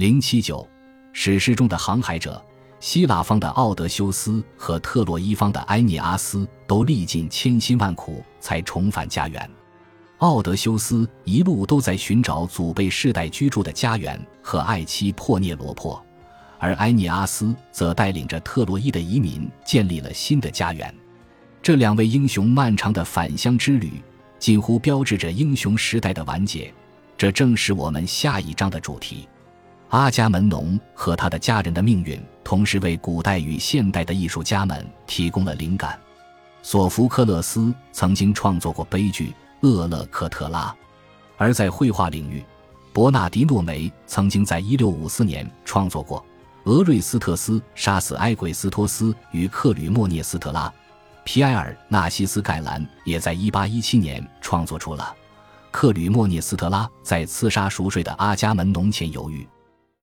零七九，史诗中的航海者，希腊方的奥德修斯和特洛伊方的埃涅阿斯都历尽千辛万苦才重返家园。奥德修斯一路都在寻找祖辈世代居住的家园和爱妻珀涅罗珀，而埃涅阿斯则带领着特洛伊的移民建立了新的家园。这两位英雄漫长的返乡之旅，近乎标志着英雄时代的完结。这正是我们下一章的主题。阿伽门农和他的家人的命运，同时为古代与现代的艺术家们提供了灵感。索福克勒斯曾经创作过悲剧。厄勒克特拉，而在绘画领域，伯纳迪诺梅曾经在1654年创作过《俄瑞斯特斯杀死埃鬼斯托斯与克吕莫涅斯特拉》，皮埃尔纳西斯盖兰也在1817年创作出了《克吕莫涅斯特拉在刺杀熟睡的阿伽门农前犹豫》。